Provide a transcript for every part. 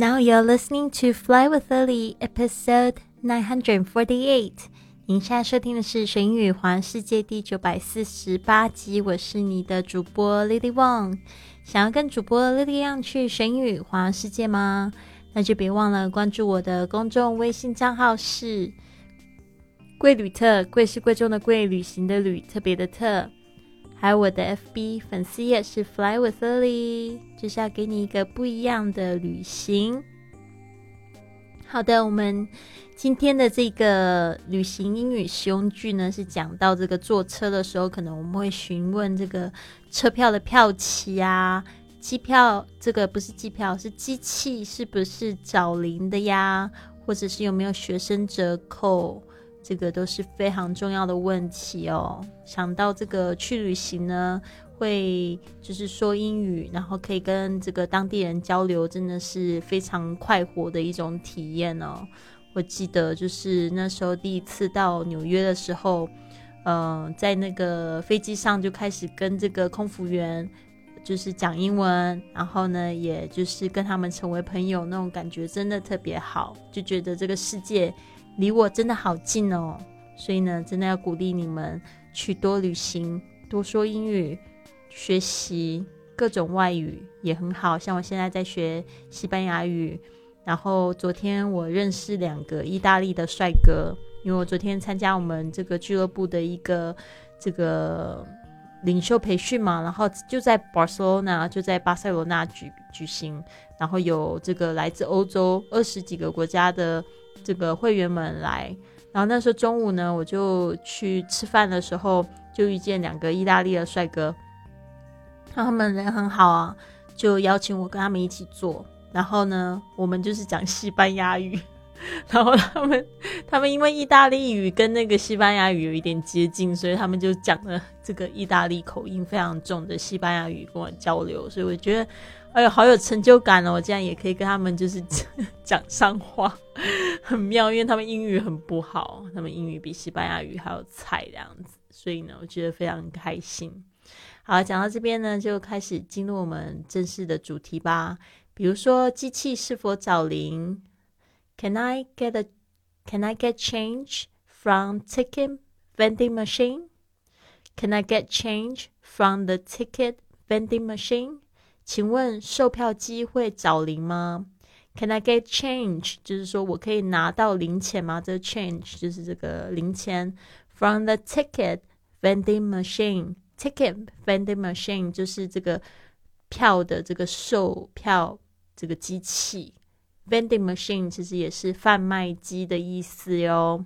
Now you're listening to Fly with Lily, episode nine hundred forty-eight. 您现在收听的是《神语环世界》第九百四十八集。我是你的主播 Lily Wong。想要跟主播 Lily 一样去神语环世界吗？那就别忘了关注我的公众微信账号是“贵旅特”，贵是贵重的贵，旅行的旅，特别的特。还有我的 FB 粉丝页是 Fly with Lily，就是要给你一个不一样的旅行。好的，我们今天的这个旅行英语实用句呢，是讲到这个坐车的时候，可能我们会询问这个车票的票期啊，机票这个不是机票，是机器是不是找零的呀？或者是有没有学生折扣？这个都是非常重要的问题哦。想到这个去旅行呢。会就是说英语，然后可以跟这个当地人交流，真的是非常快活的一种体验哦。我记得就是那时候第一次到纽约的时候，嗯，在那个飞机上就开始跟这个空服员就是讲英文，然后呢，也就是跟他们成为朋友，那种感觉真的特别好，就觉得这个世界离我真的好近哦。所以呢，真的要鼓励你们去多旅行，多说英语。学习各种外语也很好，像我现在在学西班牙语。然后昨天我认识两个意大利的帅哥，因为我昨天参加我们这个俱乐部的一个这个领袖培训嘛，然后就在巴塞罗那，就在巴塞罗那举举行。然后有这个来自欧洲二十几个国家的这个会员们来。然后那时候中午呢，我就去吃饭的时候，就遇见两个意大利的帅哥。他们人很好啊，就邀请我跟他们一起做。然后呢，我们就是讲西班牙语。然后他们，他们因为意大利语跟那个西班牙语有一点接近，所以他们就讲了这个意大利口音非常重的西班牙语跟我交流。所以我觉得，哎呦，好有成就感哦！我竟然也可以跟他们就是讲 上话，很妙。因为他们英语很不好，他们英语比西班牙语还要菜这样子。所以呢，我觉得非常开心。好，讲到这边呢，就开始进入我们正式的主题吧。比如说，机器是否找零 ？Can I get a Can I get change from ticket vending machine? Can I get change from the ticket vending machine? 请问售票机会找零吗？Can I get change？就是说我可以拿到零钱吗？这个 change 就是这个零钱。From the ticket vending machine。Ticket vending machine 就是这个票的这个售票这个机器 ，vending machine 其实也是贩卖机的意思哟。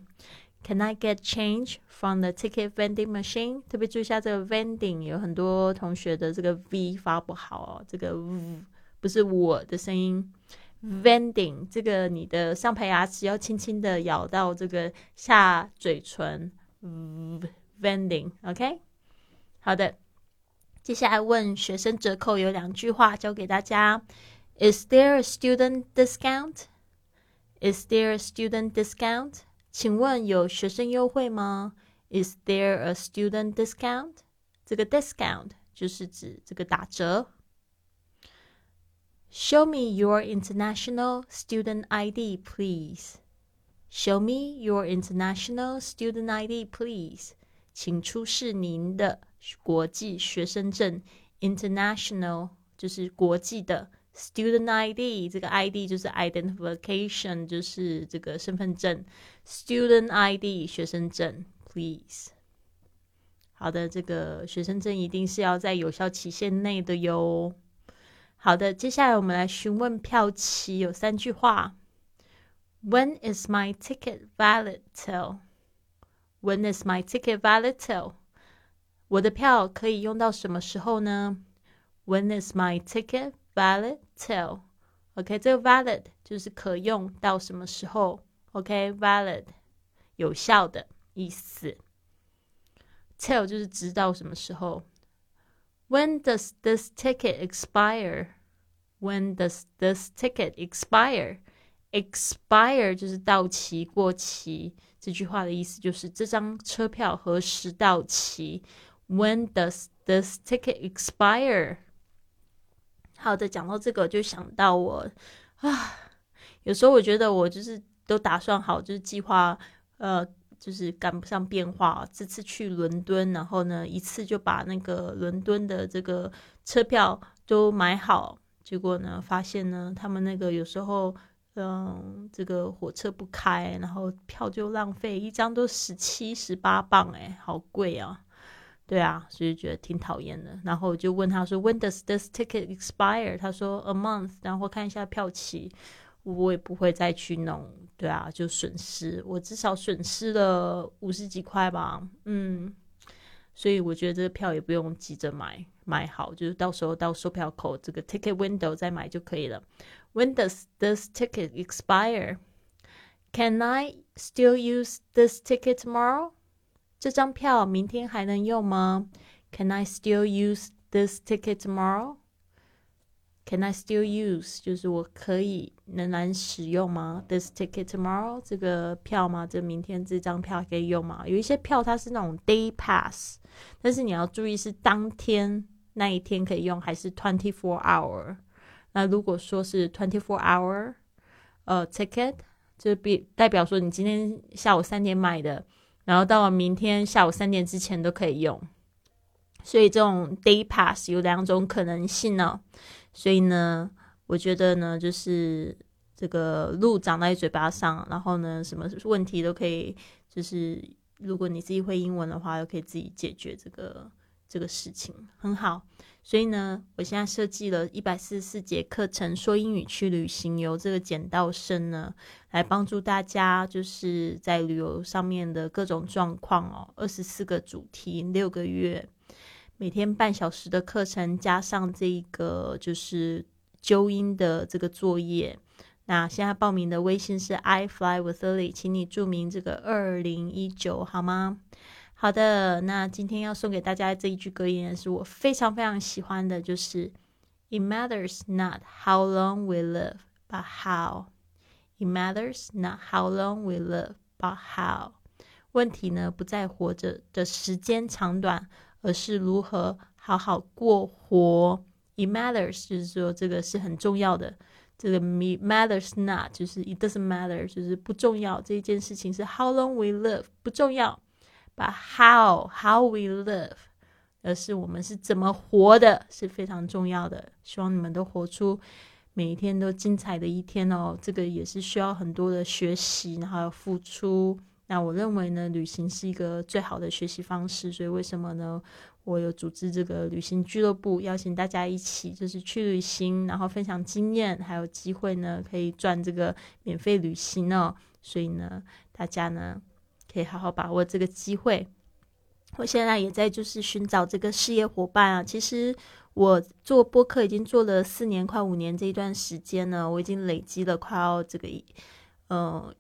Can I get change from the ticket vending machine？特别注意一下这个 vending，有很多同学的这个 v 发不好哦，这个 v 不是我的声音。vending 这个你的上排牙齿要轻轻的咬到这个下嘴唇。vending，OK？好的，接下来问学生折扣有两句话教给大家 ：Is there a student discount? Is there a student discount? 请问有学生优惠吗？Is there a student discount? 这个 discount 就是指这个打折。Show me your international student ID, please. Show me your international student ID, please. 请出示您的国际学生证，international 就是国际的 ，student ID 这个 ID 就是 identification 就是这个身份证，student ID 学生证，please。好的，这个学生证一定是要在有效期限内的哟。好的，接下来我们来询问票期，有三句话：When is my ticket valid till？When is my ticket valid till？我的票可以用到什么时候呢？When is my ticket valid till？OK，这个 valid 就是可用到什么时候？OK，valid 有效的意思。Till 就是直到什么时候？When does this ticket expire？When does this ticket expire？Expire 就是到期、过期。这句话的意思就是这张车票何时到期？When does this ticket expire？ 好的，讲到这个就想到我啊，有时候我觉得我就是都打算好，就是计划，呃，就是赶不上变化。这次去伦敦，然后呢，一次就把那个伦敦的这个车票都买好。结果呢，发现呢，他们那个有时候，嗯，这个火车不开，然后票就浪费，一张都十七、十八磅，哎，好贵啊！对啊，所以觉得挺讨厌的。然后我就问他说：“When does this ticket expire？” 他说：“A month。”然后看一下票期，我也不会再去弄。对啊，就损失，我至少损失了五十几块吧。嗯，所以我觉得这个票也不用急着买，买好就是到时候到售票口这个 ticket window 再买就可以了。When does this ticket expire？Can I still use this ticket tomorrow？这张票明天还能用吗？Can I still use this ticket tomorrow? Can I still use 就是我可以仍然使用吗？This ticket tomorrow 这个票吗？这明天这张票可以用吗？有一些票它是那种 day pass，但是你要注意是当天那一天可以用，还是 twenty four hour。那如果说是 twenty four hour 呃 ticket，就比代表说你今天下午三点买的。然后到明天下午三点之前都可以用，所以这种 day pass 有两种可能性呢。所以呢，我觉得呢，就是这个路长在嘴巴上，然后呢，什么问题都可以，就是如果你自己会英文的话，都可以自己解决这个这个事情，很好。所以呢，我现在设计了一百四十四节课程，说英语去旅行，由这个简道生呢，来帮助大家，就是在旅游上面的各种状况哦。二十四个主题，六个月，每天半小时的课程，加上这个就是纠音的这个作业。那现在报名的微信是 I fly with Lily，请你注明这个二零一九好吗？好的，那今天要送给大家这一句格言是我非常非常喜欢的，就是 "It matters not how long we live, but how." It matters not how long we live, but how. 问题呢不在活着的时间长短，而是如何好好过活。It matters 就是说这个是很重要的，这个 me matters not 就是 it doesn't matter 就是不重要。这一件事情是 how long we live 不重要。But how how we live，而是我们是怎么活的，是非常重要的。希望你们都活出每一天都精彩的一天哦。这个也是需要很多的学习，然后付出。那我认为呢，旅行是一个最好的学习方式。所以为什么呢？我有组织这个旅行俱乐部，邀请大家一起就是去旅行，然后分享经验，还有机会呢可以赚这个免费旅行哦。所以呢，大家呢。可以好好把握这个机会。我现在也在就是寻找这个事业伙伴啊。其实我做播客已经做了四年快五年这一段时间呢，我已经累积了快要这个呃，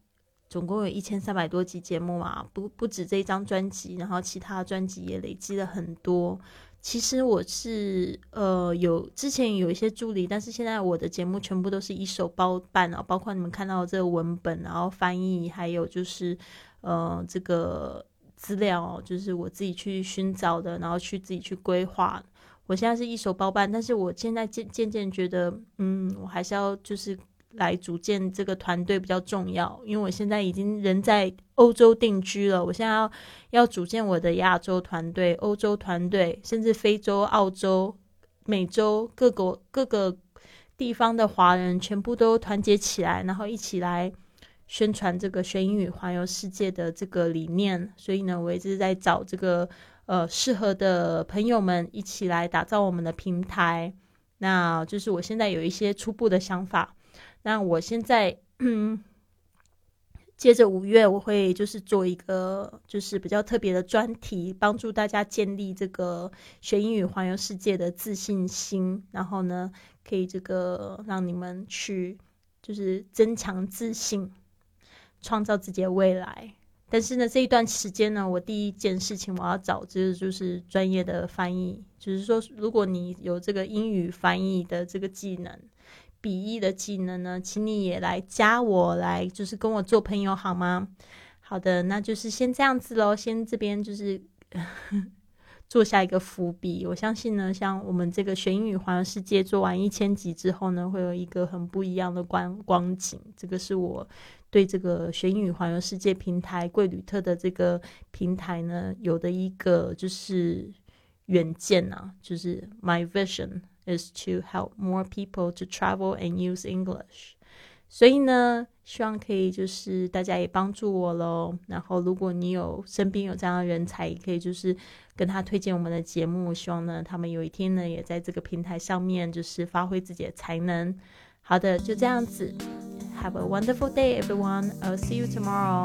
总共有一千三百多集节目嘛，不不止这一张专辑，然后其他专辑也累积了很多。其实我是呃有之前有一些助理，但是现在我的节目全部都是一手包办啊，包括你们看到这个文本，然后翻译，还有就是。呃，这个资料就是我自己去寻找的，然后去自己去规划。我现在是一手包办，但是我现在渐渐渐觉得，嗯，我还是要就是来组建这个团队比较重要，因为我现在已经人在欧洲定居了，我现在要要组建我的亚洲团队、欧洲团队，甚至非洲、澳洲、美洲各国各个地方的华人全部都团结起来，然后一起来。宣传这个学英语环游世界的这个理念，所以呢，我一直在找这个呃适合的朋友们一起来打造我们的平台。那就是我现在有一些初步的想法。那我现在嗯，接着五月我会就是做一个就是比较特别的专题，帮助大家建立这个学英语环游世界的自信心，然后呢，可以这个让你们去就是增强自信。创造自己的未来，但是呢，这一段时间呢，我第一件事情我要找就是就是专业的翻译，就是说，如果你有这个英语翻译的这个技能、笔译的技能呢，请你也来加我来，就是跟我做朋友好吗？好的，那就是先这样子喽，先这边就是。做下一个伏笔。我相信呢，像我们这个学英语环游世界做完一千集之后呢，会有一个很不一样的光光景。这个是我对这个学英语环游世界平台贵旅特的这个平台呢有的一个就是远见啊，就是 My vision is to help more people to travel and use English。所以呢，希望可以就是大家也帮助我喽。然后，如果你有身边有这样的人才，也可以就是跟他推荐我们的节目。希望呢，他们有一天呢，也在这个平台上面就是发挥自己的才能。好的，就这样子。Have a wonderful day, everyone. I'll see you tomorrow.